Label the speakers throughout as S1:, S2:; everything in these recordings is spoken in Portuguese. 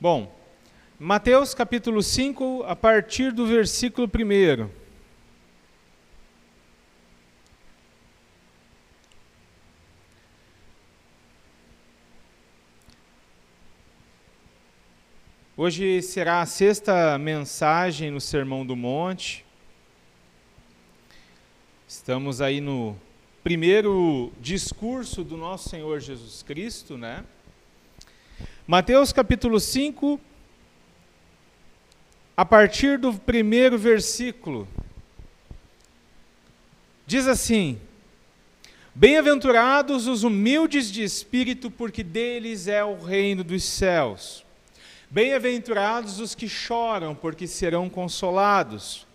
S1: Bom, Mateus capítulo 5, a partir do versículo 1. Hoje será a sexta mensagem no Sermão do Monte. Estamos aí no primeiro discurso do nosso Senhor Jesus Cristo, né? Mateus capítulo 5, a partir do primeiro versículo, diz assim: Bem-aventurados os humildes de espírito, porque deles é o reino dos céus. Bem-aventurados os que choram, porque serão consolados.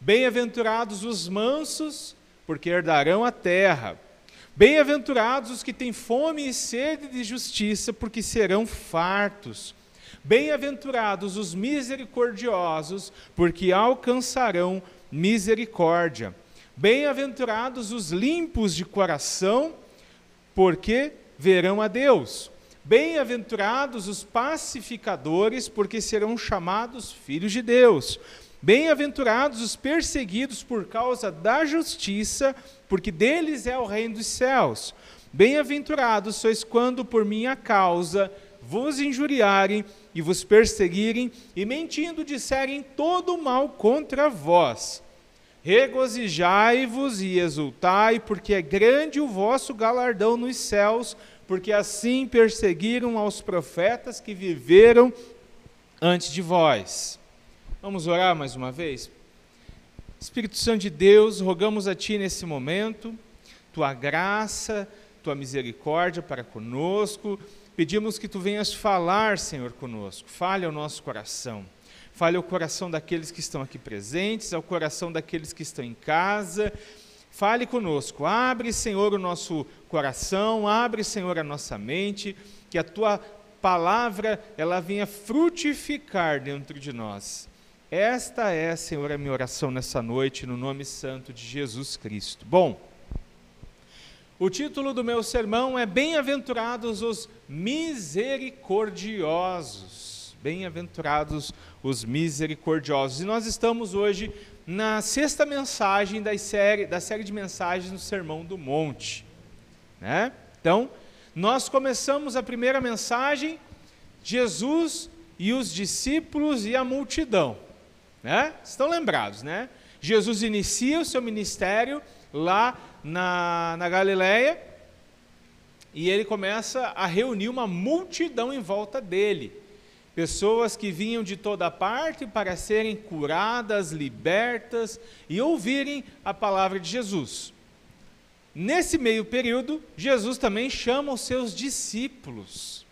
S1: Bem-aventurados os mansos, porque herdarão a terra. Bem-aventurados os que têm fome e sede de justiça, porque serão fartos. Bem-aventurados os misericordiosos, porque alcançarão misericórdia. Bem-aventurados os limpos de coração, porque verão a Deus. Bem-aventurados os pacificadores, porque serão chamados filhos de Deus. Bem-aventurados os perseguidos por causa da justiça, porque deles é o reino dos céus. Bem-aventurados sois quando por minha causa vos injuriarem e vos perseguirem, e mentindo disserem todo mal contra vós. Regozijai-vos e exultai, porque é grande o vosso galardão nos céus porque assim perseguiram aos profetas que viveram antes de vós. Vamos orar mais uma vez? Espírito Santo de Deus, rogamos a Ti nesse momento, Tua graça, Tua misericórdia para conosco. Pedimos que Tu venhas falar, Senhor, conosco. Fale ao nosso coração. Fale ao coração daqueles que estão aqui presentes, ao coração daqueles que estão em casa Fale conosco, abre, Senhor, o nosso coração, abre, Senhor, a nossa mente, que a tua palavra ela venha frutificar dentro de nós. Esta é, Senhor, a minha oração nessa noite, no nome santo de Jesus Cristo. Bom, o título do meu sermão é Bem-aventurados os misericordiosos. Bem-aventurados os misericordiosos. E nós estamos hoje na sexta mensagem da série, da série de mensagens no Sermão do Monte. Né? Então, nós começamos a primeira mensagem, Jesus e os discípulos e a multidão. Né? Estão lembrados, né? Jesus inicia o seu ministério lá na, na Galileia e ele começa a reunir uma multidão em volta dele pessoas que vinham de toda parte para serem curadas, libertas e ouvirem a palavra de Jesus. Nesse meio período, Jesus também chama os seus discípulos.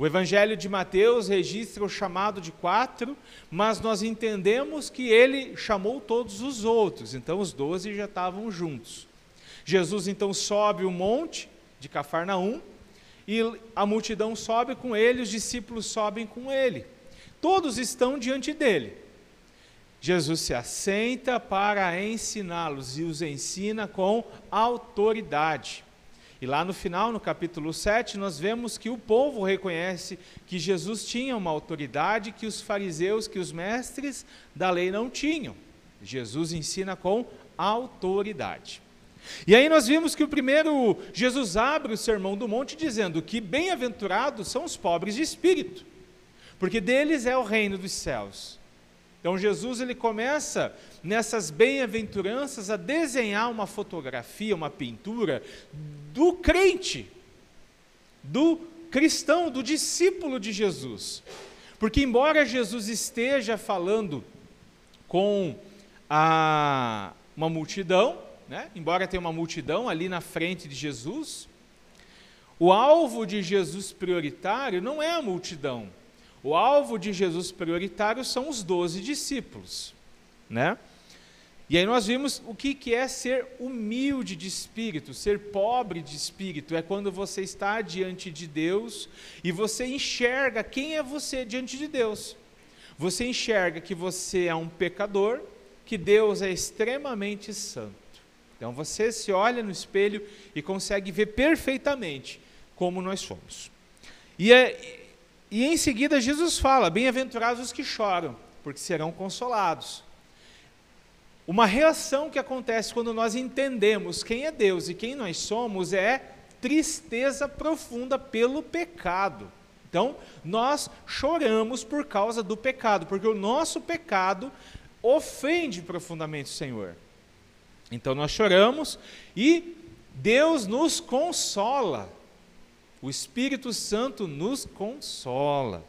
S1: O Evangelho de Mateus registra o chamado de quatro, mas nós entendemos que ele chamou todos os outros, então os doze já estavam juntos. Jesus então sobe o monte de Cafarnaum, e a multidão sobe com ele, os discípulos sobem com ele. Todos estão diante dele. Jesus se assenta para ensiná-los e os ensina com autoridade. E lá no final, no capítulo 7, nós vemos que o povo reconhece que Jesus tinha uma autoridade que os fariseus, que os mestres da lei não tinham. Jesus ensina com autoridade. E aí nós vimos que o primeiro, Jesus abre o sermão do monte dizendo que bem-aventurados são os pobres de espírito, porque deles é o reino dos céus. Então Jesus ele começa nessas bem-aventuranças a desenhar uma fotografia, uma pintura do crente, do cristão, do discípulo de Jesus. Porque embora Jesus esteja falando com a, uma multidão, né? embora tenha uma multidão ali na frente de Jesus, o alvo de Jesus prioritário não é a multidão. O alvo de Jesus prioritário são os doze discípulos. Né? E aí nós vimos o que, é ser humilde de espírito, ser pobre de espírito. É quando você está diante de Deus e você enxerga quem é você diante de Deus. Você enxerga que você é um pecador, que Deus é extremamente santo. Então você se olha no espelho e consegue ver perfeitamente como nós somos. E é, E em seguida Jesus fala: Bem-aventurados os que choram, porque serão consolados. Uma reação que acontece quando nós entendemos quem é Deus e quem nós somos é tristeza profunda pelo pecado. Então, nós choramos por causa do pecado, porque o nosso pecado ofende profundamente o Senhor. Então, nós choramos e Deus nos consola. O Espírito Santo nos consola.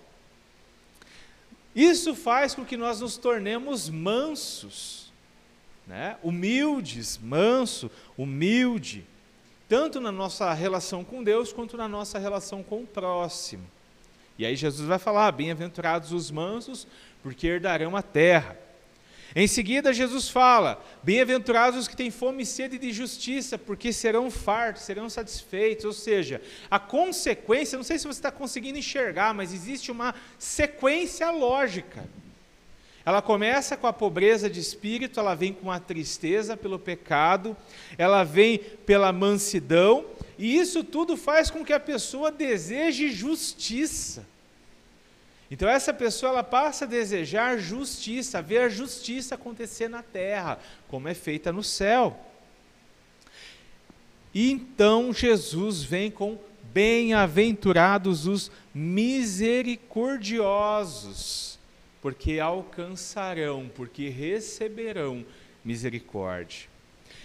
S1: Isso faz com que nós nos tornemos mansos, né? humildes, manso, humilde, tanto na nossa relação com Deus quanto na nossa relação com o próximo. E aí Jesus vai falar: bem-aventurados os mansos, porque herdarão a terra. Em seguida, Jesus fala: Bem-aventurados os que têm fome e sede de justiça, porque serão fartos, serão satisfeitos. Ou seja, a consequência, não sei se você está conseguindo enxergar, mas existe uma sequência lógica. Ela começa com a pobreza de espírito, ela vem com a tristeza pelo pecado, ela vem pela mansidão, e isso tudo faz com que a pessoa deseje justiça. Então essa pessoa ela passa a desejar justiça, a ver a justiça acontecer na terra, como é feita no céu. E então Jesus vem com bem-aventurados os misericordiosos, porque alcançarão, porque receberão misericórdia.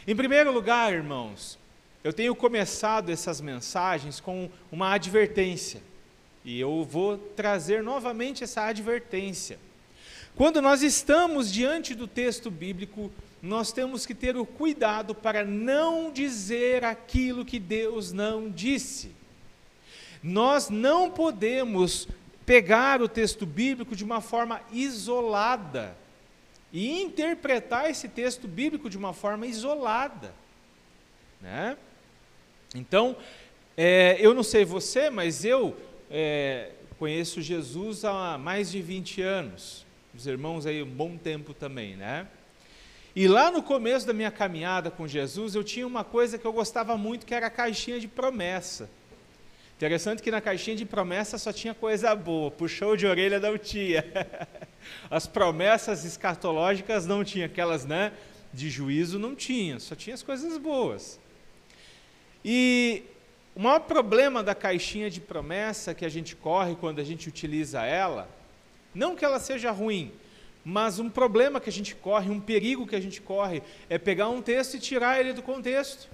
S1: Em primeiro lugar, irmãos, eu tenho começado essas mensagens com uma advertência. E eu vou trazer novamente essa advertência. Quando nós estamos diante do texto bíblico, nós temos que ter o cuidado para não dizer aquilo que Deus não disse. Nós não podemos pegar o texto bíblico de uma forma isolada e interpretar esse texto bíblico de uma forma isolada. Né? Então, é, eu não sei você, mas eu é, conheço Jesus há mais de 20 anos, os irmãos aí um bom tempo também, né? E lá no começo da minha caminhada com Jesus, eu tinha uma coisa que eu gostava muito, que era a caixinha de promessa. Interessante que na caixinha de promessa só tinha coisa boa, puxou de orelha da tia. As promessas escatológicas não tinha, aquelas né, de juízo não tinha, só tinha as coisas boas. E o maior problema da caixinha de promessa que a gente corre quando a gente utiliza ela, não que ela seja ruim, mas um problema que a gente corre, um perigo que a gente corre, é pegar um texto e tirar ele do contexto.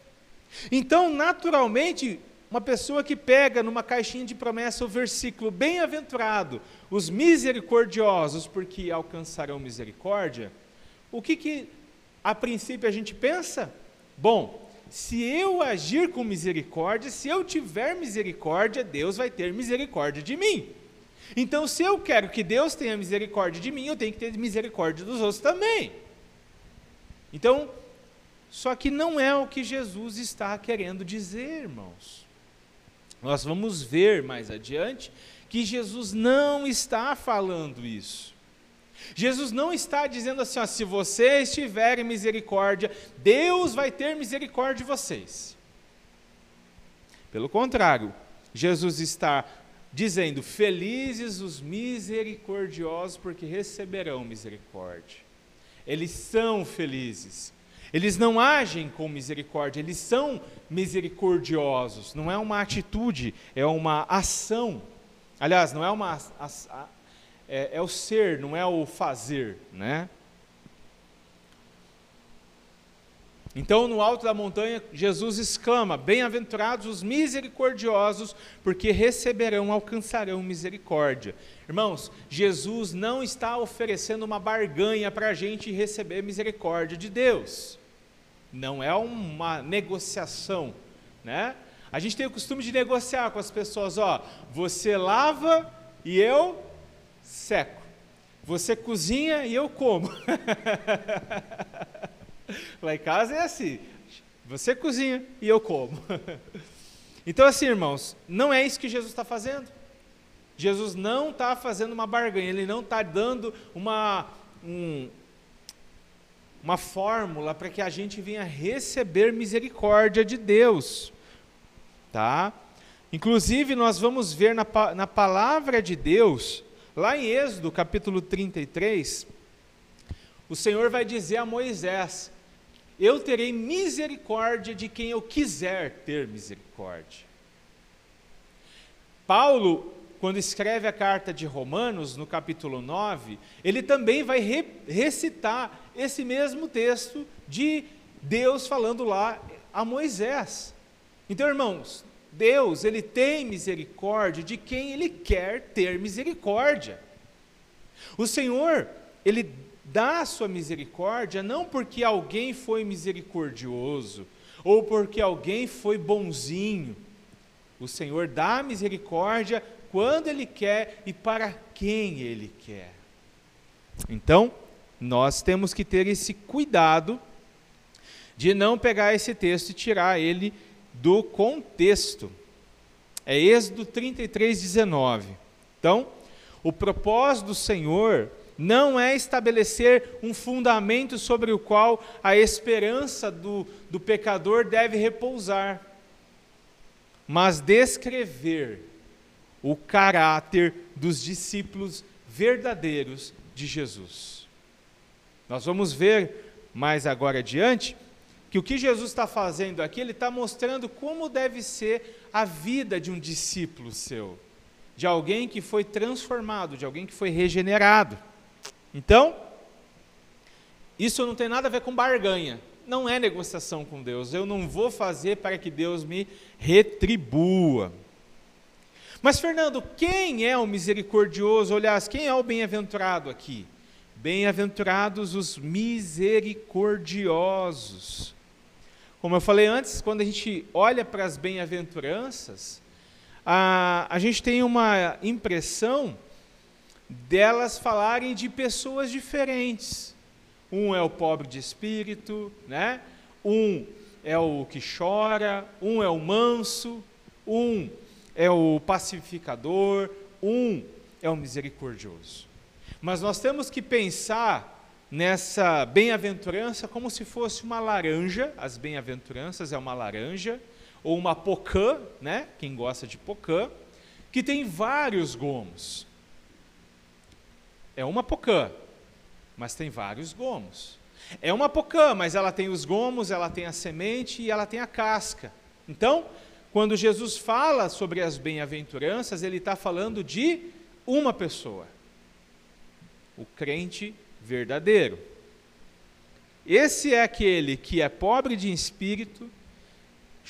S1: Então, naturalmente, uma pessoa que pega numa caixinha de promessa o versículo bem-aventurado, os misericordiosos, porque alcançarão misericórdia, o que, que a princípio a gente pensa? Bom, se eu agir com misericórdia, se eu tiver misericórdia, Deus vai ter misericórdia de mim. Então, se eu quero que Deus tenha misericórdia de mim, eu tenho que ter misericórdia dos outros também. Então, só que não é o que Jesus está querendo dizer, irmãos. Nós vamos ver mais adiante que Jesus não está falando isso. Jesus não está dizendo assim, ó, se vocês tiverem misericórdia, Deus vai ter misericórdia de vocês. Pelo contrário, Jesus está dizendo: felizes os misericordiosos, porque receberão misericórdia. Eles são felizes. Eles não agem com misericórdia, eles são misericordiosos. Não é uma atitude, é uma ação. Aliás, não é uma é, é o ser, não é o fazer, né? Então, no alto da montanha, Jesus exclama: Bem-aventurados os misericordiosos, porque receberão, alcançarão misericórdia. Irmãos, Jesus não está oferecendo uma barganha para a gente receber misericórdia de Deus. Não é uma negociação, né? A gente tem o costume de negociar com as pessoas: ó, você lava e eu seco. Você cozinha e eu como. Lá em casa é assim. Você cozinha e eu como. Então, assim, irmãos, não é isso que Jesus está fazendo. Jesus não está fazendo uma barganha, ele não está dando uma, um, uma fórmula para que a gente venha receber misericórdia de Deus. Tá? Inclusive, nós vamos ver na, na palavra de Deus, lá em Êxodo capítulo 33, o Senhor vai dizer a Moisés: Eu terei misericórdia de quem eu quiser ter misericórdia. Paulo, quando escreve a carta de Romanos, no capítulo 9, ele também vai re recitar esse mesmo texto de Deus falando lá a Moisés. Então, irmãos, Deus, ele tem misericórdia de quem ele quer ter misericórdia. O Senhor, ele dá a sua misericórdia não porque alguém foi misericordioso ou porque alguém foi bonzinho. O Senhor dá misericórdia quando ele quer e para quem ele quer. Então, nós temos que ter esse cuidado de não pegar esse texto e tirar ele do contexto. É Êxodo 33, 19. Então, o propósito do Senhor não é estabelecer um fundamento sobre o qual a esperança do, do pecador deve repousar, mas descrever o caráter dos discípulos verdadeiros de Jesus. Nós vamos ver mais agora adiante que o que Jesus está fazendo aqui, ele está mostrando como deve ser a vida de um discípulo seu, de alguém que foi transformado, de alguém que foi regenerado. Então, isso não tem nada a ver com barganha, não é negociação com Deus, eu não vou fazer para que Deus me retribua. Mas, Fernando, quem é o misericordioso? Aliás, quem é o bem-aventurado aqui? Bem-aventurados os misericordiosos. Como eu falei antes, quando a gente olha para as bem-aventuranças, a, a gente tem uma impressão delas falarem de pessoas diferentes. Um é o pobre de espírito, né? um é o que chora, um é o manso, um é o pacificador, um é o misericordioso. Mas nós temos que pensar nessa bem-aventurança como se fosse uma laranja, as bem-aventuranças é uma laranja, ou uma pocã, né? quem gosta de pocã, que tem vários gomos. É uma pocã, mas tem vários gomos. É uma pocã, mas ela tem os gomos, ela tem a semente e ela tem a casca. Então, quando Jesus fala sobre as bem-aventuranças, ele está falando de uma pessoa, o crente verdadeiro. Esse é aquele que é pobre de espírito,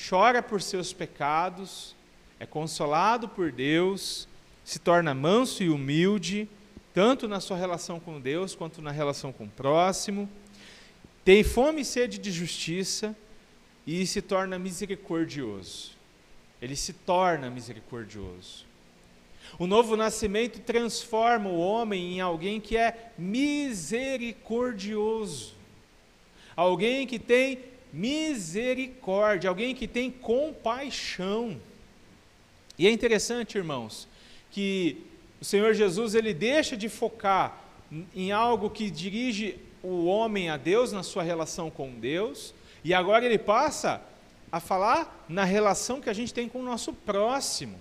S1: chora por seus pecados, é consolado por Deus, se torna manso e humilde, tanto na sua relação com Deus quanto na relação com o próximo, tem fome e sede de justiça e se torna misericordioso. Ele se torna misericordioso. O novo nascimento transforma o homem em alguém que é misericordioso, alguém que tem misericórdia, alguém que tem compaixão. E é interessante, irmãos, que o Senhor Jesus ele deixa de focar em algo que dirige o homem a Deus na sua relação com Deus, e agora ele passa a falar na relação que a gente tem com o nosso próximo.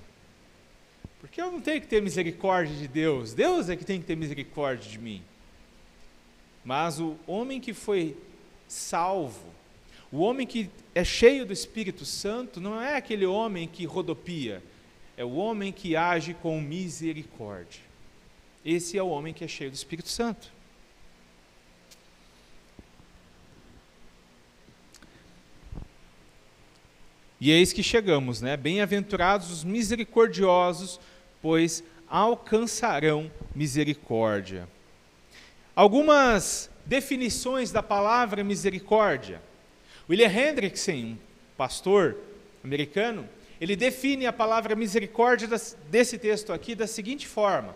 S1: Porque eu não tenho que ter misericórdia de Deus, Deus é que tem que ter misericórdia de mim. Mas o homem que foi salvo, o homem que é cheio do Espírito Santo, não é aquele homem que rodopia, é o homem que age com misericórdia. Esse é o homem que é cheio do Espírito Santo. E eis que chegamos, né? Bem-aventurados os misericordiosos, pois alcançarão misericórdia. Algumas definições da palavra misericórdia. William Hendrickson, um pastor americano, ele define a palavra misericórdia desse texto aqui da seguinte forma: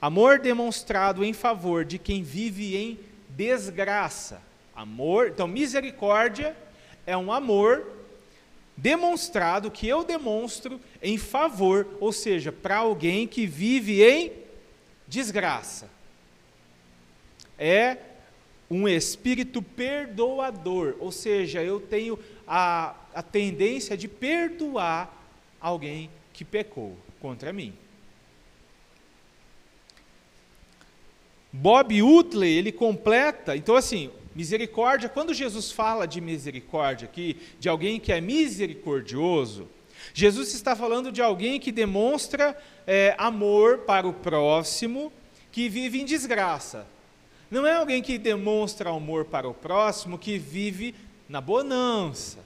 S1: amor demonstrado em favor de quem vive em desgraça. Amor, então misericórdia é um amor demonstrado, que eu demonstro em favor, ou seja, para alguém que vive em desgraça. É um espírito perdoador, ou seja, eu tenho a, a tendência de perdoar alguém que pecou contra mim. Bob Utley, ele completa, então assim, misericórdia, quando Jesus fala de misericórdia aqui, de alguém que é misericordioso, Jesus está falando de alguém que demonstra é, amor para o próximo, que vive em desgraça. Não é alguém que demonstra amor para o próximo, que vive na bonança.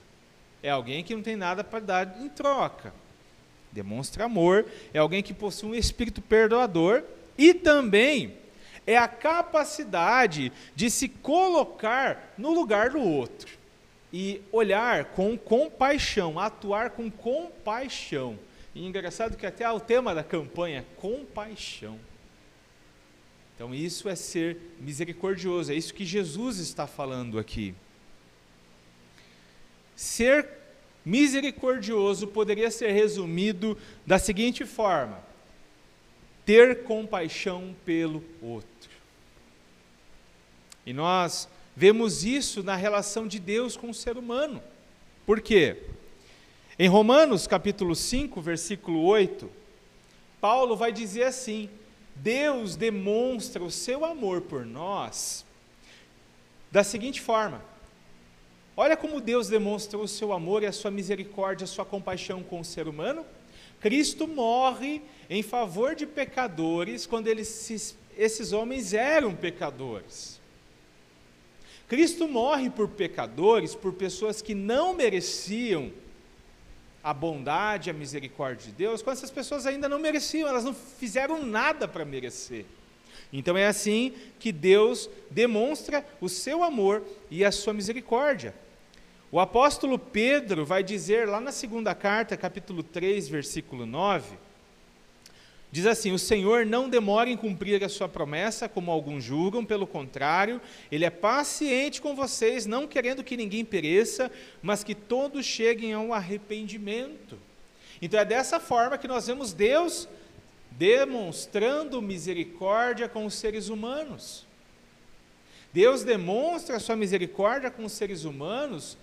S1: É alguém que não tem nada para dar em troca. Demonstra amor, é alguém que possui um espírito perdoador e também é a capacidade de se colocar no lugar do outro e olhar com compaixão, atuar com compaixão. E engraçado que até o tema da campanha, compaixão. Então isso é ser misericordioso, é isso que Jesus está falando aqui. Ser misericordioso poderia ser resumido da seguinte forma: ter compaixão pelo outro. E nós vemos isso na relação de Deus com o ser humano. Por quê? Em Romanos capítulo 5, versículo 8, Paulo vai dizer assim: Deus demonstra o seu amor por nós da seguinte forma: Olha como Deus demonstrou o seu amor e a sua misericórdia, a sua compaixão com o ser humano. Cristo morre em favor de pecadores quando eles, esses homens eram pecadores. Cristo morre por pecadores, por pessoas que não mereciam a bondade, a misericórdia de Deus, quando essas pessoas ainda não mereciam, elas não fizeram nada para merecer. Então é assim que Deus demonstra o seu amor e a sua misericórdia. O apóstolo Pedro vai dizer lá na segunda carta, capítulo 3, versículo 9, diz assim: O Senhor não demora em cumprir a sua promessa, como alguns julgam, pelo contrário, Ele é paciente com vocês, não querendo que ninguém pereça, mas que todos cheguem ao arrependimento. Então é dessa forma que nós vemos Deus demonstrando misericórdia com os seres humanos. Deus demonstra a sua misericórdia com os seres humanos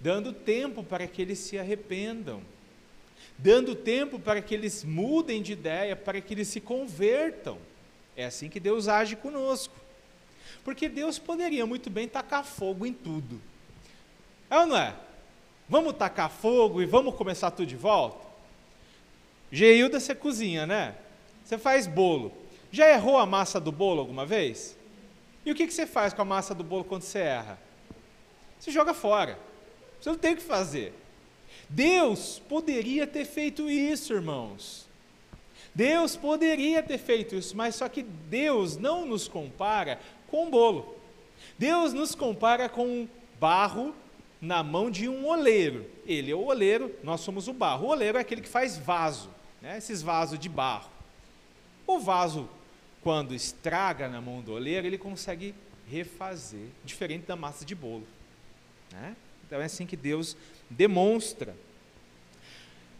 S1: dando tempo para que eles se arrependam, dando tempo para que eles mudem de ideia, para que eles se convertam. É assim que Deus age conosco. Porque Deus poderia muito bem tacar fogo em tudo. É ou não é? Vamos tacar fogo e vamos começar tudo de volta? Geilda, você cozinha, né? Você faz bolo. Já errou a massa do bolo alguma vez? E o que, você faz com a massa do bolo quando você erra? Você joga fora. Você não tem o que fazer. Deus poderia ter feito isso, irmãos. Deus poderia ter feito isso, mas só que Deus não nos compara com bolo. Deus nos compara com barro na mão de um oleiro. Ele é o oleiro, nós somos o barro. O oleiro é aquele que faz vaso, né? esses vasos de barro. O vaso, quando estraga na mão do oleiro, ele consegue refazer, diferente da massa de bolo. Né? Então é assim que Deus demonstra.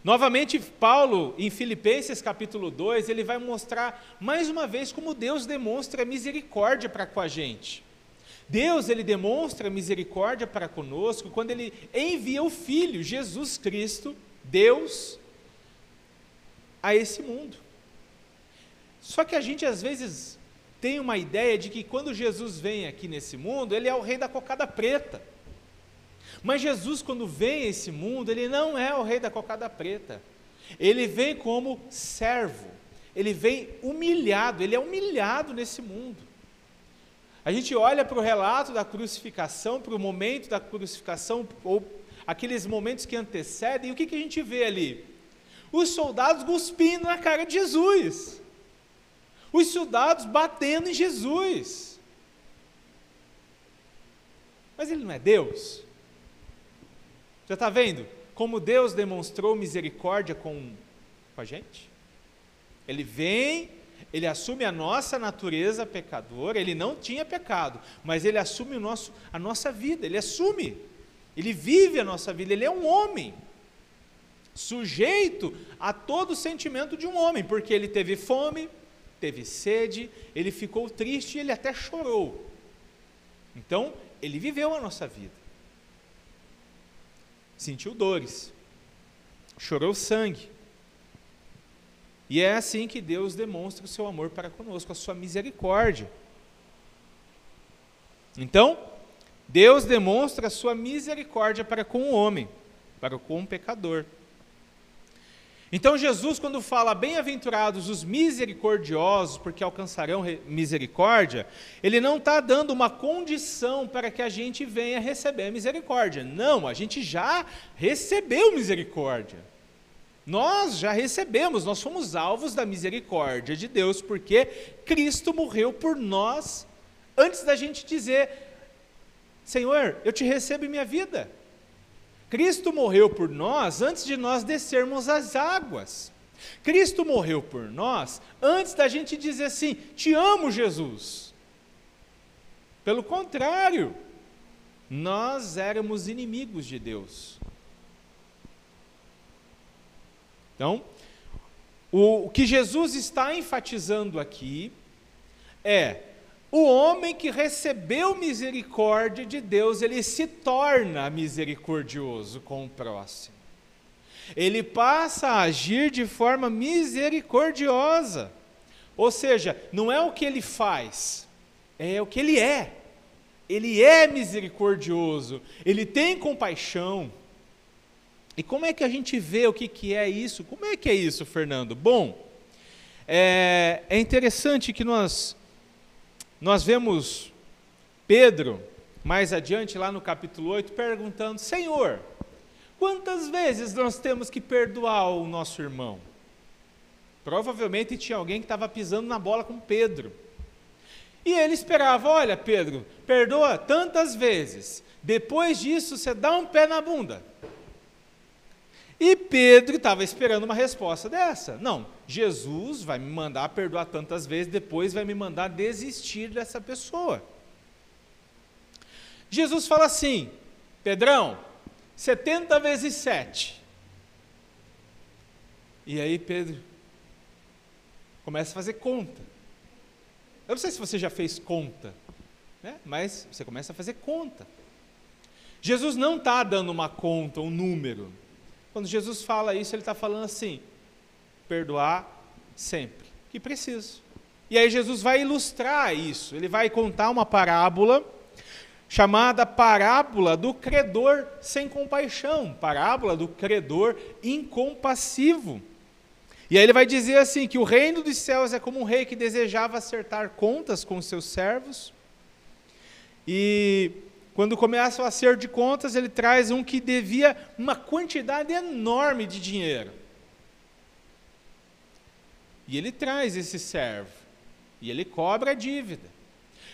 S1: Novamente, Paulo, em Filipenses capítulo 2, ele vai mostrar mais uma vez como Deus demonstra misericórdia para com a gente. Deus, ele demonstra misericórdia para conosco quando ele envia o Filho, Jesus Cristo, Deus, a esse mundo. Só que a gente às vezes tem uma ideia de que quando Jesus vem aqui nesse mundo, ele é o rei da cocada preta. Mas Jesus, quando vem a esse mundo, ele não é o rei da cocada preta. Ele vem como servo. Ele vem humilhado, ele é humilhado nesse mundo. A gente olha para o relato da crucificação, para o momento da crucificação, ou aqueles momentos que antecedem, e o que, que a gente vê ali? Os soldados cuspindo na cara de Jesus. Os soldados batendo em Jesus. Mas ele não é Deus? Já está vendo como Deus demonstrou misericórdia com, com a gente? Ele vem, ele assume a nossa natureza pecadora, ele não tinha pecado, mas ele assume o nosso, a nossa vida, ele assume, ele vive a nossa vida, ele é um homem, sujeito a todo o sentimento de um homem, porque ele teve fome, teve sede, ele ficou triste e ele até chorou. Então, ele viveu a nossa vida sentiu dores, chorou sangue. E é assim que Deus demonstra o seu amor para conosco, a sua misericórdia. Então, Deus demonstra a sua misericórdia para com o homem, para com o pecador. Então, Jesus, quando fala bem-aventurados os misericordiosos, porque alcançarão misericórdia, ele não está dando uma condição para que a gente venha receber a misericórdia. Não, a gente já recebeu misericórdia. Nós já recebemos, nós fomos alvos da misericórdia de Deus, porque Cristo morreu por nós antes da gente dizer: Senhor, eu te recebo em minha vida. Cristo morreu por nós antes de nós descermos as águas. Cristo morreu por nós antes da gente dizer assim: Te amo, Jesus. Pelo contrário, nós éramos inimigos de Deus. Então, o, que Jesus está enfatizando aqui é o homem que recebeu misericórdia de Deus, ele se torna misericordioso com o próximo. Ele passa a agir de forma misericordiosa. Ou seja, não é o que ele faz, é o que ele é. Ele é misericordioso, ele tem compaixão. E como é que a gente vê o que, que é isso? Como é que é isso, Fernando? Bom, é, é interessante que nós nós vemos Pedro, mais adiante, lá no capítulo 8, perguntando: Senhor, quantas vezes nós temos que perdoar o nosso irmão? Provavelmente tinha alguém que estava pisando na bola com Pedro. E ele esperava: Olha, Pedro, perdoa tantas vezes, depois disso você dá um pé na bunda. E Pedro estava esperando uma resposta dessa. Não, Jesus vai me mandar perdoar tantas vezes, depois vai me mandar desistir dessa pessoa. Jesus fala assim: Pedrão, 70 vezes 7. E aí Pedro começa a fazer conta. Eu não sei se você já fez conta, né? mas você começa a fazer conta. Jesus não está dando uma conta, um número. Quando Jesus fala isso, ele está falando assim: perdoar sempre que preciso. E aí Jesus vai ilustrar isso. Ele vai contar uma parábola chamada parábola do credor sem compaixão, parábola do credor incompassivo. E aí ele vai dizer assim que o reino dos céus é como um rei que desejava acertar contas com seus servos. E quando começa o acerto de contas, ele traz um que devia uma quantidade enorme de dinheiro. E ele traz esse servo. E ele cobra a dívida.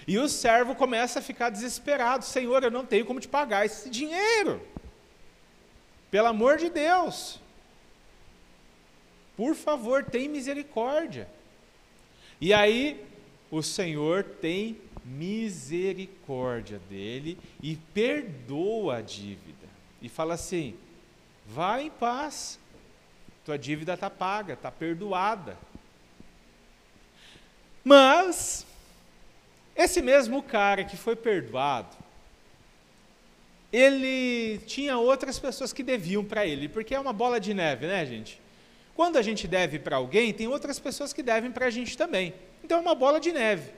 S1: E o servo começa a ficar desesperado: Senhor, eu não tenho como te pagar esse dinheiro. Pelo amor de Deus. Por favor, tem misericórdia. E aí, o Senhor tem misericórdia dele e perdoa a dívida. E fala assim: vai em paz, tua dívida está paga, está perdoada. Mas, esse mesmo cara que foi perdoado, ele tinha outras pessoas que deviam para ele, porque é uma bola de neve, né, gente? Quando a gente deve para alguém, tem outras pessoas que devem para a gente também. Então é uma bola de neve.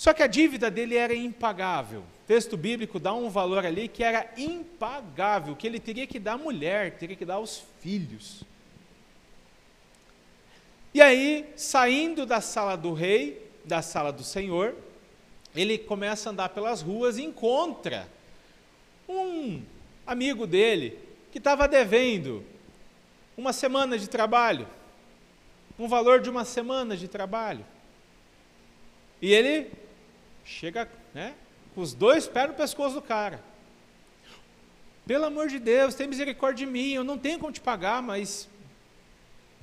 S1: Só que a dívida dele era impagável. O texto bíblico dá um valor ali que era impagável, que ele teria que dar à mulher, teria que dar aos filhos. E aí, saindo da sala do rei, da sala do senhor, ele começa a andar pelas ruas e encontra um amigo dele que estava devendo uma semana de trabalho, um valor de uma semana de trabalho. E ele chega né, com os dois pés no pescoço do cara. Pelo amor de Deus, tem misericórdia de mim, eu não tenho como te pagar, mas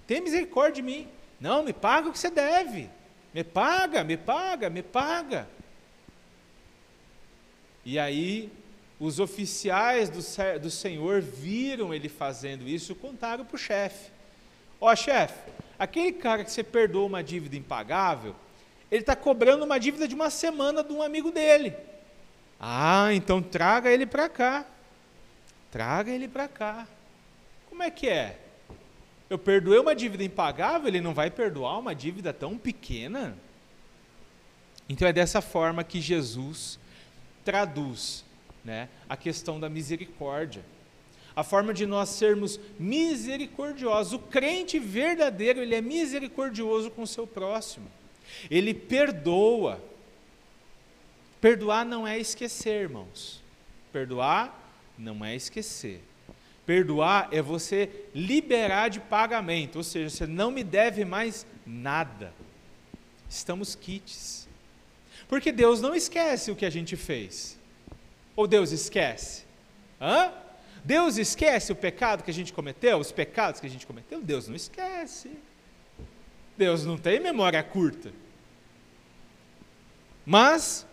S1: tem misericórdia de mim. Não, me paga o que você deve. Me paga, me paga, me paga. E aí, os oficiais do, do Senhor viram ele fazendo isso e contaram para o chefe. Ó, chefe, aquele cara que você perdoou uma dívida impagável, ele está cobrando uma dívida de uma semana de um amigo dele. Ah, então traga ele para cá. Traga ele para cá. Como é que é? Eu perdoei uma dívida impagável, ele não vai perdoar uma dívida tão pequena? Então é dessa forma que Jesus traduz né, a questão da misericórdia. A forma de nós sermos misericordiosos. O crente verdadeiro, ele é misericordioso com o seu próximo. Ele perdoa. Perdoar não é esquecer, irmãos. Perdoar não é esquecer. Perdoar é você liberar de pagamento, ou seja, você não me deve mais nada. Estamos quites. Porque Deus não esquece o que a gente fez. Ou Deus esquece? Hã? Deus esquece o pecado que a gente cometeu, os pecados que a gente cometeu? Deus não esquece. Deus não tem memória curta. Mas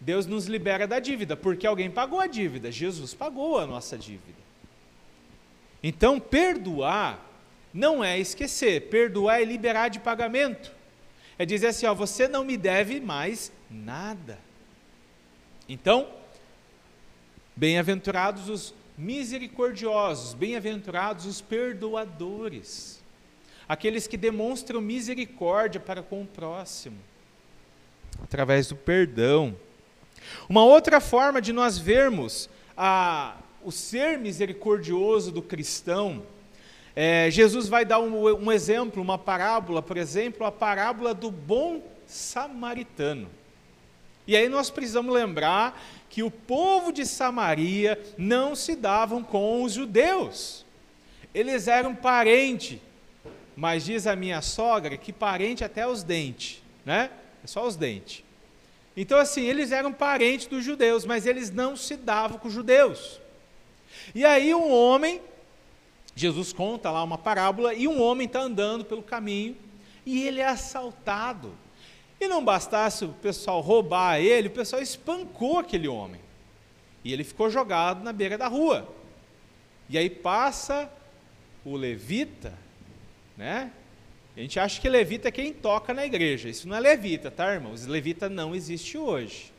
S1: Deus nos libera da dívida, porque alguém pagou a dívida, Jesus pagou a nossa dívida. Então, perdoar não é esquecer, perdoar é liberar de pagamento. É dizer assim, ó, você não me deve mais nada. Então, bem-aventurados os misericordiosos, bem-aventurados os perdoadores, aqueles que demonstram misericórdia para com o próximo, através do perdão. Uma outra forma de nós vermos a, o ser misericordioso do cristão, é, Jesus vai dar um, um exemplo, uma parábola, por exemplo, a parábola do bom samaritano. E aí nós precisamos lembrar que o povo de Samaria não se davam com os judeus. Eles eram parente, mas diz a minha sogra que parente até os dentes, né? É só os dentes. Então, assim, eles eram parentes dos judeus, mas eles não se davam com os judeus. E aí, um homem, Jesus conta lá uma parábola, e um homem está andando pelo caminho e ele é assaltado. E não bastasse o pessoal roubar ele, o pessoal espancou aquele homem. E ele ficou jogado na beira da rua. E aí passa o levita, né? A gente acha que levita é quem toca na igreja. Isso não é levita, tá, irmãos? Levita não existe hoje.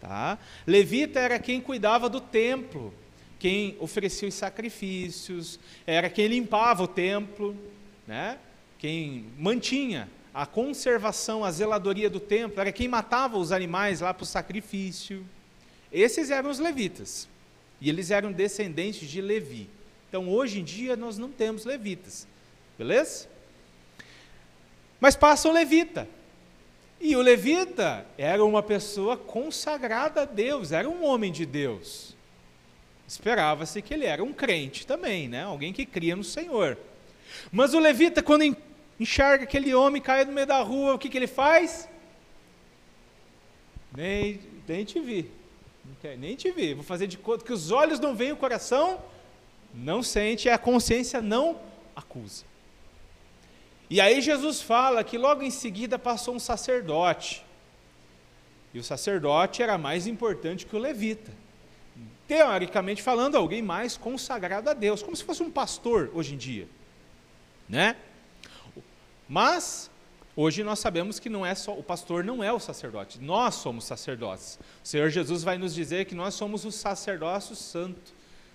S1: Tá? Levita era quem cuidava do templo, quem oferecia os sacrifícios, era quem limpava o templo, né? quem mantinha a conservação, a zeladoria do templo, era quem matava os animais lá para o sacrifício. Esses eram os levitas. E eles eram descendentes de Levi. Então, hoje em dia, nós não temos levitas. Beleza? Mas passa o levita. E o levita era uma pessoa consagrada a Deus, era um homem de Deus. Esperava-se que ele era um crente também, né? alguém que cria no Senhor. Mas o levita, quando enxerga aquele homem cair no meio da rua, o que, que ele faz? Nem, nem te vi. Nem te vi. Vou fazer de conta que os olhos não veem, o coração não sente, a consciência não acusa. E aí Jesus fala que logo em seguida passou um sacerdote. E o sacerdote era mais importante que o levita. Teoricamente falando, alguém mais consagrado a Deus, como se fosse um pastor hoje em dia, né? Mas hoje nós sabemos que não é só o pastor não é o sacerdote, nós somos sacerdotes. O Senhor Jesus vai nos dizer que nós somos o sacerdócio santo,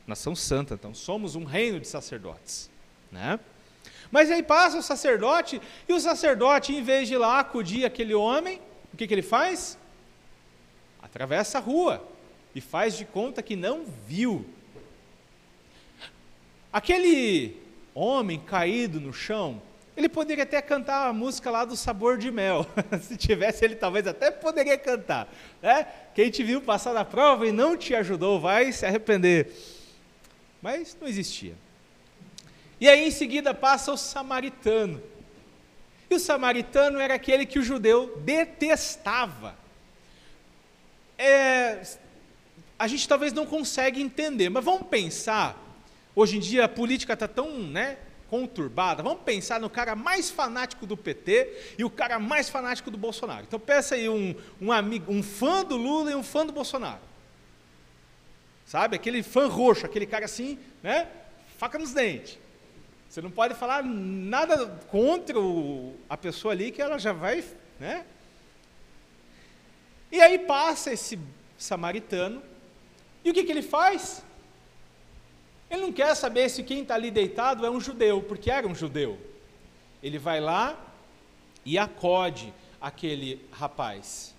S1: nação santa, então somos um reino de sacerdotes, né? Mas aí passa o sacerdote, e o sacerdote, em vez de ir lá acudir aquele homem, o que, que ele faz? Atravessa a rua e faz de conta que não viu. Aquele homem caído no chão, ele poderia até cantar a música lá do sabor de mel. Se tivesse, ele talvez até poderia cantar. Né? Quem te viu passar na prova e não te ajudou vai se arrepender. Mas não existia. E aí em seguida passa o samaritano. E o samaritano era aquele que o judeu detestava. É, a gente talvez não consegue entender, mas vamos pensar. Hoje em dia a política está tão né, conturbada. Vamos pensar no cara mais fanático do PT e o cara mais fanático do Bolsonaro. Então pensa aí um, um, amigo, um fã do Lula e um fã do Bolsonaro. Sabe? Aquele fã roxo, aquele cara assim, né? Faca nos dentes. Você não pode falar nada contra o, a pessoa ali que ela já vai, né? E aí passa esse samaritano, e o que, que ele faz? Ele não quer saber se quem está ali deitado é um judeu, porque era um judeu. Ele vai lá e acode aquele rapaz.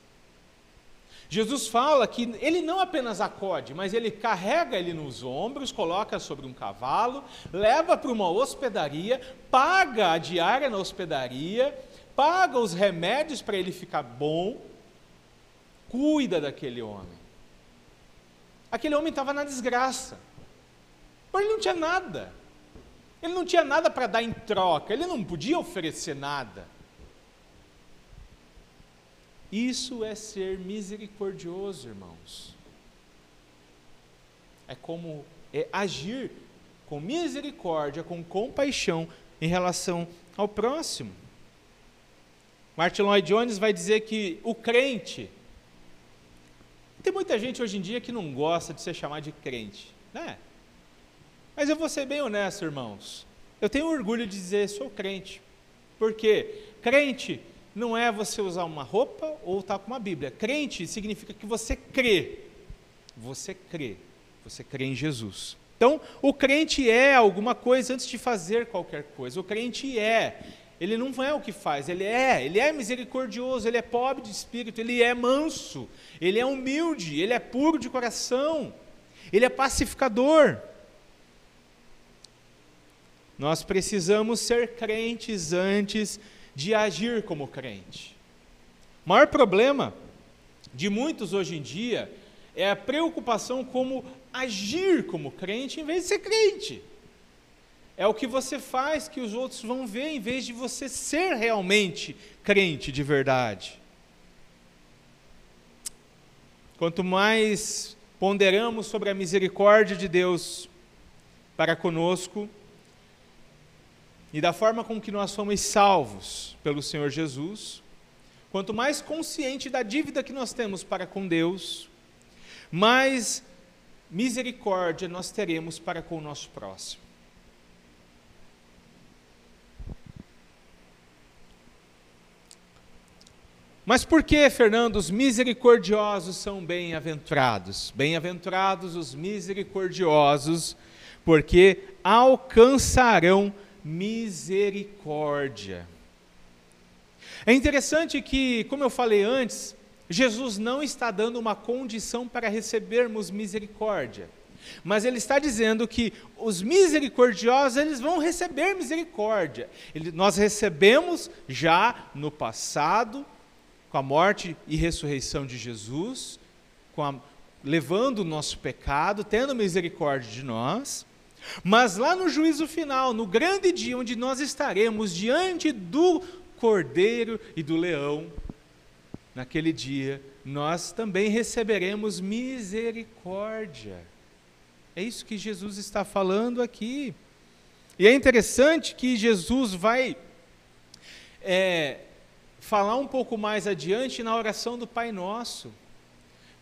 S1: Jesus fala que ele não apenas acode, mas ele carrega ele nos ombros, coloca sobre um cavalo, leva para uma hospedaria, paga a diária na hospedaria, paga os remédios para ele ficar bom, cuida daquele homem. Aquele homem estava na desgraça, mas ele não tinha nada, ele não tinha nada para dar em troca, ele não podia oferecer nada. Isso é ser misericordioso, irmãos. É como é agir com misericórdia, com compaixão em relação ao próximo. Martin Lloyd Jones vai dizer que o crente tem muita gente hoje em dia que não gosta de ser chamado de crente, né? Mas eu vou ser bem honesto, irmãos. Eu tenho orgulho de dizer sou crente. Porque crente não é você usar uma roupa ou estar tá com uma Bíblia. Crente significa que você crê. Você crê. Você crê em Jesus. Então, o crente é alguma coisa antes de fazer qualquer coisa. O crente é. Ele não é o que faz, ele é, ele é misericordioso, ele é pobre de espírito, ele é manso, ele é humilde, ele é puro de coração, ele é pacificador. Nós precisamos ser crentes antes de agir como crente. O maior problema de muitos hoje em dia é a preocupação como agir como crente em vez de ser crente. É o que você faz que os outros vão ver em vez de você ser realmente crente de verdade. Quanto mais ponderamos sobre a misericórdia de Deus para conosco, e da forma com que nós fomos salvos pelo Senhor Jesus, quanto mais consciente da dívida que nós temos para com Deus, mais misericórdia nós teremos para com o nosso próximo. Mas por que, Fernando, os misericordiosos são bem-aventurados? Bem-aventurados os misericordiosos, porque alcançarão misericórdia. É interessante que, como eu falei antes, Jesus não está dando uma condição para recebermos misericórdia. Mas ele está dizendo que os misericordiosos, eles vão receber misericórdia. Ele, nós recebemos já no passado, com a morte e ressurreição de Jesus, a, levando o nosso pecado, tendo misericórdia de nós. Mas lá no juízo final, no grande dia onde nós estaremos diante do cordeiro e do leão, naquele dia nós também receberemos misericórdia. É isso que Jesus está falando aqui. E é interessante que Jesus vai é, falar um pouco mais adiante na oração do Pai Nosso.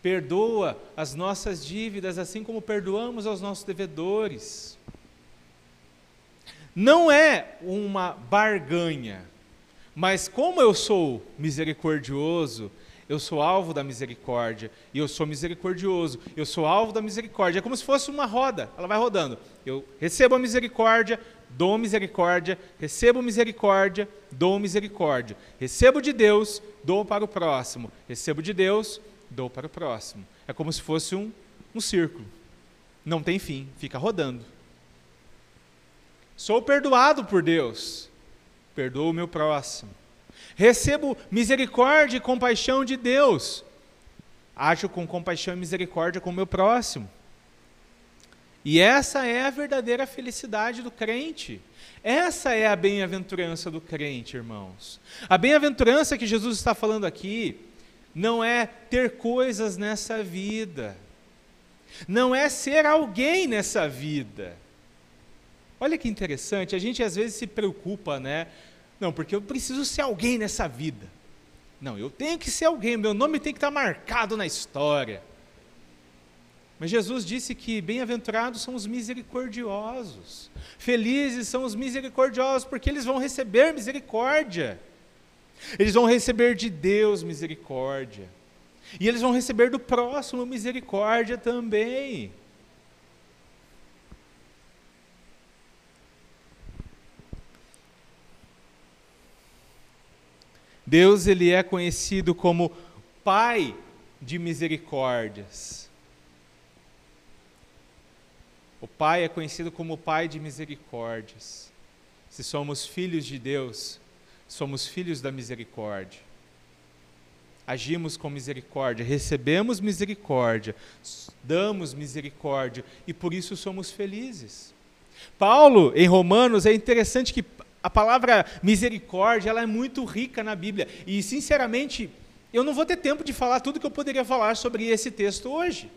S1: Perdoa as nossas dívidas, assim como perdoamos aos nossos devedores. Não é uma barganha, mas como eu sou misericordioso, eu sou alvo da misericórdia, e eu sou misericordioso, eu sou alvo da misericórdia. É como se fosse uma roda, ela vai rodando. Eu recebo a misericórdia, dou misericórdia, recebo misericórdia, dou misericórdia. Recebo de Deus, dou para o próximo. Recebo de Deus, dou para o próximo. É como se fosse um, um círculo. Não tem fim, fica rodando. Sou perdoado por Deus, perdoo o meu próximo. Recebo misericórdia e compaixão de Deus, ajo com compaixão e misericórdia com o meu próximo. E essa é a verdadeira felicidade do crente. Essa é a bem-aventurança do crente, irmãos. A bem-aventurança que Jesus está falando aqui não é ter coisas nessa vida, não é ser alguém nessa vida. Olha que interessante, a gente às vezes se preocupa, né? Não, porque eu preciso ser alguém nessa vida. Não, eu tenho que ser alguém, meu nome tem que estar marcado na história. Mas Jesus disse que bem-aventurados são os misericordiosos, felizes são os misericordiosos, porque eles vão receber misericórdia. Eles vão receber de Deus misericórdia. E eles vão receber do próximo misericórdia também. Deus ele é conhecido como Pai de misericórdias. O Pai é conhecido como Pai de misericórdias. Se somos filhos de Deus, somos filhos da misericórdia. Agimos com misericórdia, recebemos misericórdia, damos misericórdia e por isso somos felizes. Paulo, em Romanos, é interessante que a palavra misericórdia ela é muito rica na Bíblia. E, sinceramente, eu não vou ter tempo de falar tudo que eu poderia falar sobre esse texto hoje.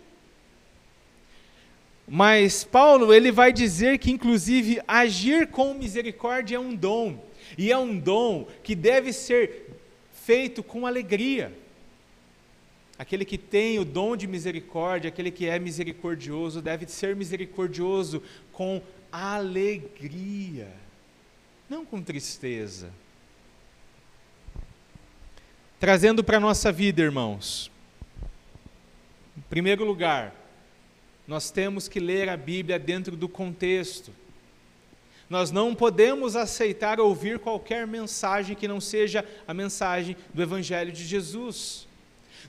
S1: Mas Paulo, ele vai dizer que, inclusive, agir com misericórdia é um dom. E é um dom que deve ser feito com alegria. Aquele que tem o dom de misericórdia, aquele que é misericordioso, deve ser misericordioso com alegria, não com tristeza. Trazendo para a nossa vida, irmãos. Em primeiro lugar, nós temos que ler a Bíblia dentro do contexto. Nós não podemos aceitar ouvir qualquer mensagem que não seja a mensagem do Evangelho de Jesus.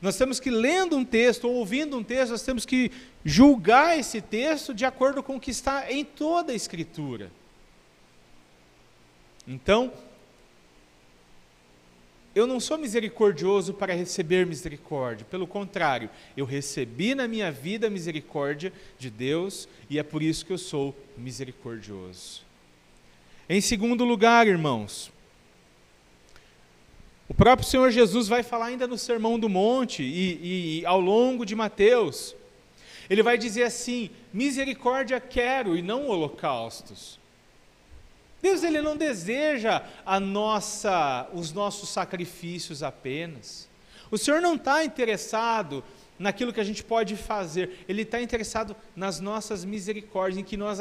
S1: Nós temos que, lendo um texto ou ouvindo um texto, nós temos que julgar esse texto de acordo com o que está em toda a Escritura. Então, eu não sou misericordioso para receber misericórdia, pelo contrário, eu recebi na minha vida a misericórdia de Deus e é por isso que eu sou misericordioso. Em segundo lugar, irmãos, o próprio Senhor Jesus vai falar ainda no Sermão do Monte e, e, ao longo de Mateus. Ele vai dizer assim: misericórdia quero e não holocaustos. Deus ele não deseja a nossa, os nossos sacrifícios apenas. O Senhor não está interessado naquilo que a gente pode fazer, Ele está interessado nas nossas misericórdias, em que nós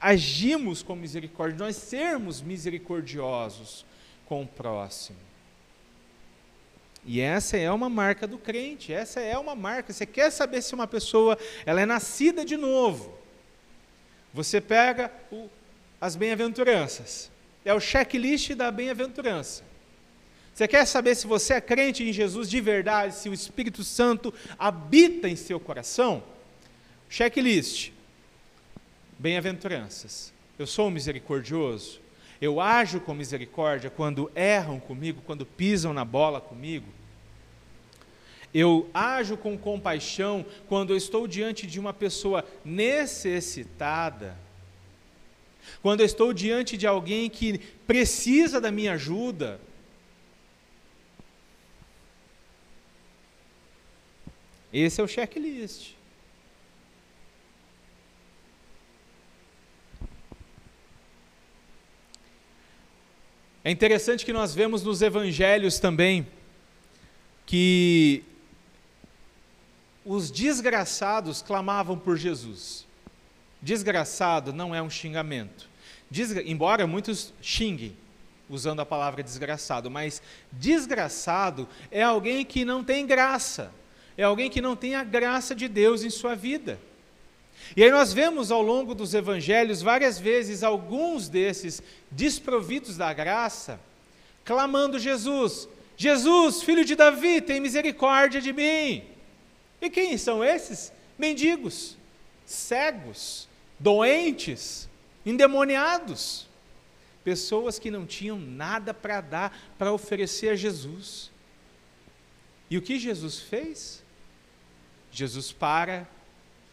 S1: agimos com misericórdia, nós sermos misericordiosos com o próximo. E essa é uma marca do crente, essa é uma marca. Você quer saber se uma pessoa ela é nascida de novo? Você pega o, as bem-aventuranças. É o checklist da bem-aventurança. Você quer saber se você é crente em Jesus de verdade, se o Espírito Santo habita em seu coração? Checklist. Bem-aventuranças. Eu sou misericordioso. Eu ajo com misericórdia quando erram comigo, quando pisam na bola comigo. Eu ajo com compaixão quando eu estou diante de uma pessoa necessitada. Quando eu estou diante de alguém que precisa da minha ajuda. Esse é o checklist. É interessante que nós vemos nos evangelhos também que os desgraçados clamavam por Jesus. Desgraçado não é um xingamento. Desgra embora muitos xinguem usando a palavra desgraçado, mas desgraçado é alguém que não tem graça. É alguém que não tem a graça de Deus em sua vida. E aí nós vemos ao longo dos evangelhos várias vezes alguns desses desprovidos da graça clamando Jesus: Jesus, filho de Davi, tem misericórdia de mim. E quem são esses? Mendigos, cegos, doentes, endemoniados. Pessoas que não tinham nada para dar, para oferecer a Jesus. E o que Jesus fez? Jesus para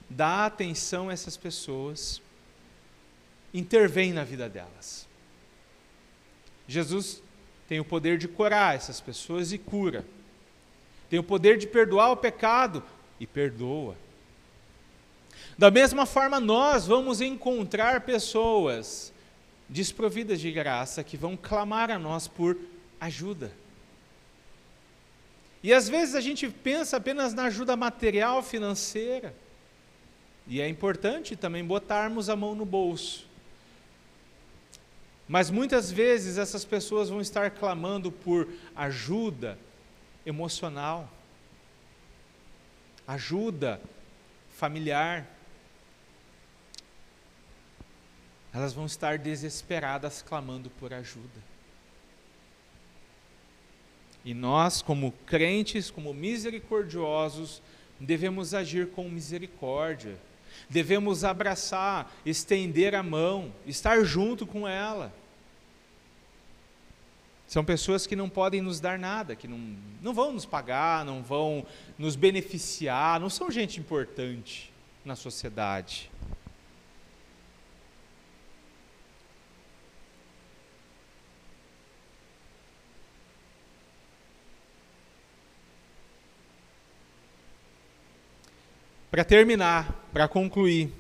S1: dá atenção a essas pessoas, intervém na vida delas. Jesus tem o poder de curar essas pessoas e cura. Tem o poder de perdoar o pecado e perdoa. Da mesma forma, nós vamos encontrar pessoas desprovidas de graça que vão clamar a nós por ajuda. E às vezes a gente pensa apenas na ajuda material, financeira. E é importante também botarmos a mão no bolso. Mas muitas vezes essas pessoas vão estar clamando por ajuda emocional, ajuda familiar. Elas vão estar desesperadas clamando por ajuda. E nós, como crentes, como misericordiosos, devemos agir com misericórdia. Devemos abraçar, estender a mão, estar junto com ela. São pessoas que não podem nos dar nada, que não, não vão nos pagar, não vão nos beneficiar, não são gente importante na sociedade. Para terminar, para concluir,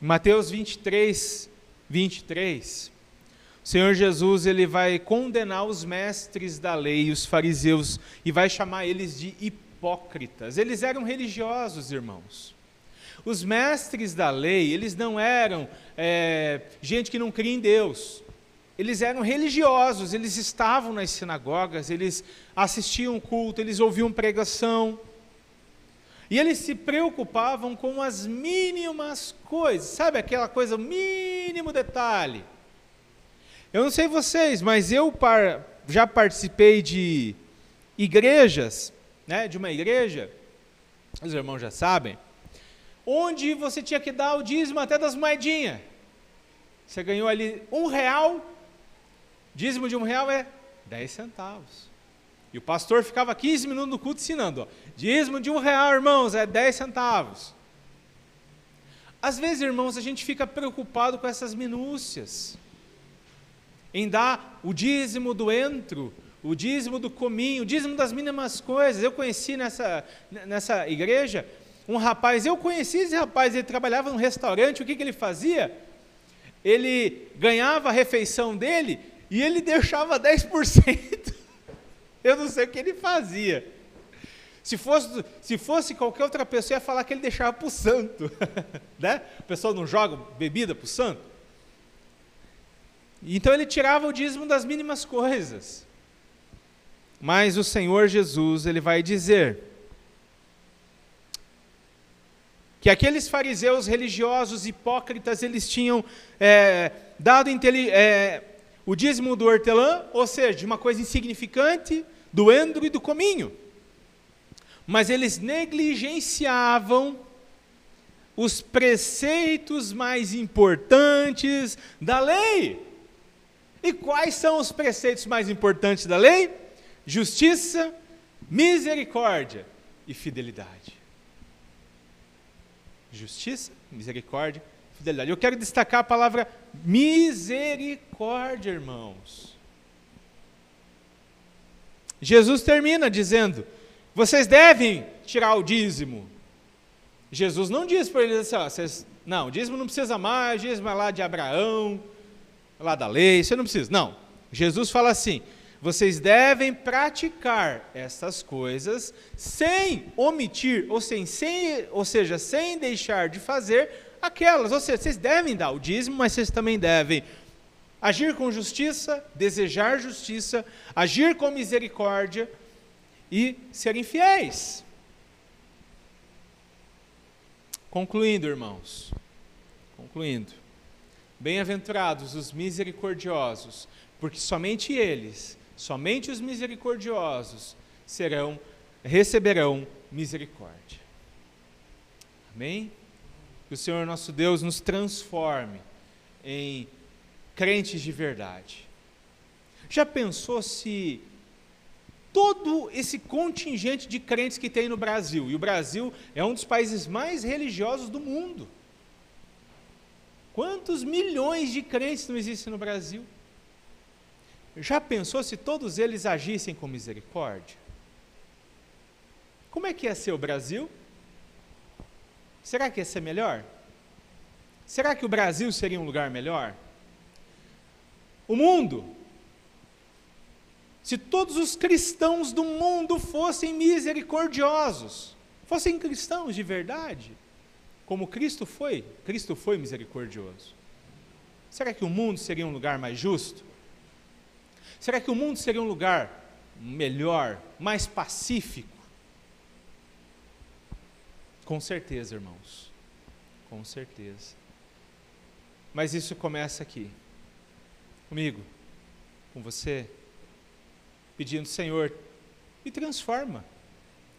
S1: Mateus 23, 23, o Senhor Jesus ele vai condenar os mestres da lei, os fariseus, e vai chamar eles de hipócritas. Eles eram religiosos, irmãos. Os mestres da lei, eles não eram é, gente que não cria em Deus eles eram religiosos, eles estavam nas sinagogas, eles assistiam culto, eles ouviam pregação. E eles se preocupavam com as mínimas coisas, sabe aquela coisa, o mínimo detalhe. Eu não sei vocês, mas eu par, já participei de igrejas, né, de uma igreja, os irmãos já sabem, onde você tinha que dar o dízimo até das moedinhas. Você ganhou ali um real, Dízimo de um real é 10 centavos. E o pastor ficava 15 minutos no culto ensinando: ó, dízimo de um real, irmãos, é 10 centavos. Às vezes, irmãos, a gente fica preocupado com essas minúcias, em dar o dízimo do entro, o dízimo do cominho, o dízimo das mínimas coisas. Eu conheci nessa, nessa igreja um rapaz, eu conheci esse rapaz, ele trabalhava num restaurante, o que, que ele fazia? Ele ganhava a refeição dele e ele deixava 10%. Eu não sei o que ele fazia. Se fosse, se fosse qualquer outra pessoa, ia falar que ele deixava para o santo. né? O pessoal não joga bebida para o santo. Então ele tirava o dízimo das mínimas coisas. Mas o Senhor Jesus, ele vai dizer que aqueles fariseus religiosos hipócritas, eles tinham é, dado é, o dízimo do hortelã, ou seja, de uma coisa insignificante, do endro e do cominho. Mas eles negligenciavam os preceitos mais importantes da lei. E quais são os preceitos mais importantes da lei? Justiça, misericórdia e fidelidade. Justiça, misericórdia fidelidade. Eu quero destacar a palavra misericórdia, irmãos. Jesus termina dizendo: vocês devem tirar o dízimo. Jesus não diz para eles assim: ó, vocês, não, dízimo não precisa mais, dízimo é lá de Abraão, lá da lei, você não precisa. Não. Jesus fala assim: vocês devem praticar essas coisas sem omitir, ou, sem, sem, ou seja, sem deixar de fazer aquelas. Ou seja, vocês devem dar o dízimo, mas vocês também devem agir com justiça, desejar justiça, agir com misericórdia e serem fiéis. Concluindo, irmãos, concluindo. Bem-aventurados os misericordiosos, porque somente eles, somente os misericordiosos serão receberão misericórdia. Amém? Que o Senhor nosso Deus nos transforme em crentes de verdade. Já pensou se todo esse contingente de crentes que tem no Brasil, e o Brasil é um dos países mais religiosos do mundo. Quantos milhões de crentes não existem no Brasil? Já pensou se todos eles agissem com misericórdia? Como é que ia ser o Brasil? Será que ia ser melhor? Será que o Brasil seria um lugar melhor? O mundo. Se todos os cristãos do mundo fossem misericordiosos, fossem cristãos de verdade, como Cristo foi, Cristo foi misericordioso. Será que o mundo seria um lugar mais justo? Será que o mundo seria um lugar melhor, mais pacífico? Com certeza, irmãos. Com certeza. Mas isso começa aqui. Comigo. com você, pedindo, Senhor, me transforma.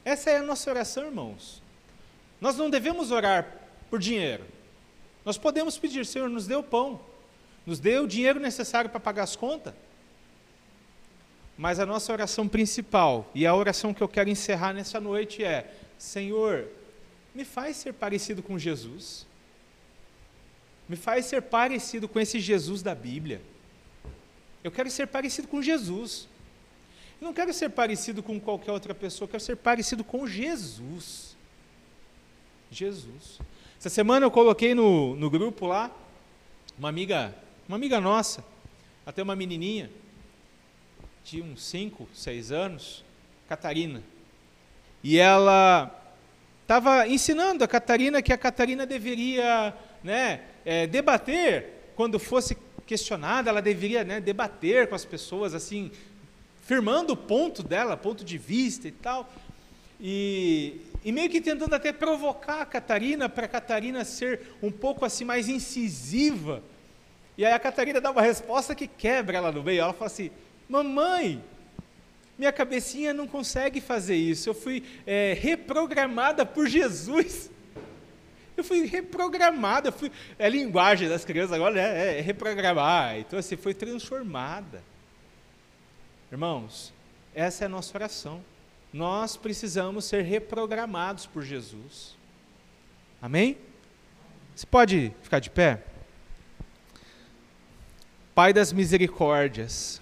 S1: Essa é a nossa oração, irmãos. Nós não devemos orar por dinheiro. Nós podemos pedir, Senhor, nos dê o pão, nos dê o dinheiro necessário para pagar as contas. Mas a nossa oração principal, e a oração que eu quero encerrar nessa noite é: Senhor, me faz ser parecido com Jesus. Me faz ser parecido com esse Jesus da Bíblia. Eu quero ser parecido com Jesus. Eu não quero ser parecido com qualquer outra pessoa, eu quero ser parecido com Jesus. Jesus. Essa semana eu coloquei no, no grupo lá, uma amiga, uma amiga nossa, até uma menininha, de uns 5, 6 anos, Catarina. E ela estava ensinando a Catarina que a Catarina deveria né, é, debater quando fosse questionada, ela deveria né, debater com as pessoas, assim, firmando o ponto dela, ponto de vista e tal. E, e meio que tentando até provocar a Catarina, para a Catarina ser um pouco assim mais incisiva. E aí a Catarina dá uma resposta que quebra ela no meio. Ela fala assim: Mamãe, minha cabecinha não consegue fazer isso. Eu fui é, reprogramada por Jesus. Eu fui reprogramada. Fui, é a linguagem das crianças agora é, é reprogramar. Então, assim, foi transformada. Irmãos, essa é a nossa oração. Nós precisamos ser reprogramados por Jesus. Amém? Você pode ficar de pé? Pai das misericórdias,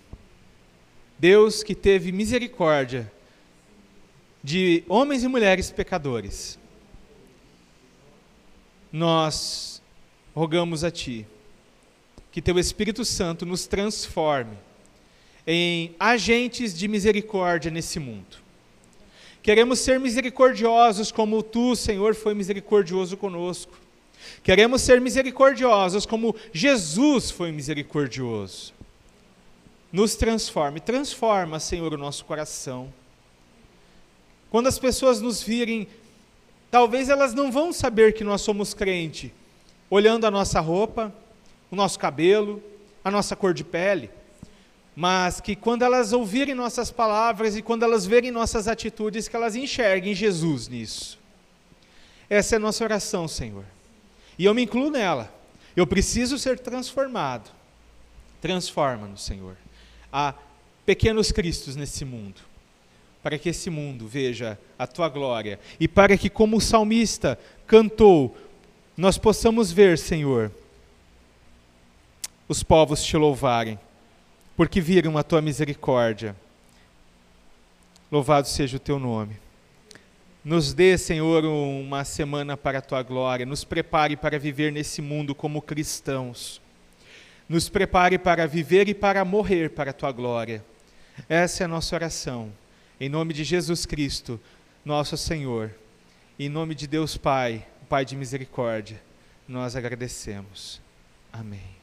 S1: Deus que teve misericórdia de homens e mulheres pecadores, nós rogamos a Ti que Teu Espírito Santo nos transforme em agentes de misericórdia nesse mundo. Queremos ser misericordiosos como Tu, Senhor, foi misericordioso conosco. Queremos ser misericordiosos como Jesus foi misericordioso nos transforme. Transforma, Senhor, o nosso coração. Quando as pessoas nos virem, talvez elas não vão saber que nós somos crente, olhando a nossa roupa, o nosso cabelo, a nossa cor de pele, mas que quando elas ouvirem nossas palavras e quando elas verem nossas atitudes, que elas enxerguem Jesus nisso. Essa é a nossa oração, Senhor. E eu me incluo nela. Eu preciso ser transformado. Transforma-nos, Senhor a pequenos cristos nesse mundo, para que esse mundo veja a tua glória e para que, como o salmista cantou, nós possamos ver, Senhor, os povos te louvarem, porque viram a tua misericórdia. Louvado seja o teu nome. Nos dê, Senhor, uma semana para a tua glória. Nos prepare para viver nesse mundo como cristãos nos prepare para viver e para morrer para a tua glória. Essa é a nossa oração. Em nome de Jesus Cristo, nosso Senhor. Em nome de Deus Pai, Pai de misericórdia, nós agradecemos. Amém.